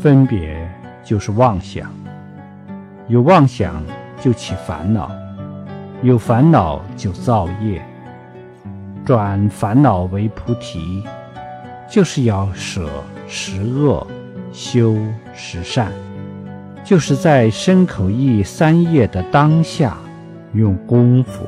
分别就是妄想。有妄想就起烦恼有烦恼就造业。转烦恼为菩提就是要舍十恶修十善。就是在身口意三业的当下用功夫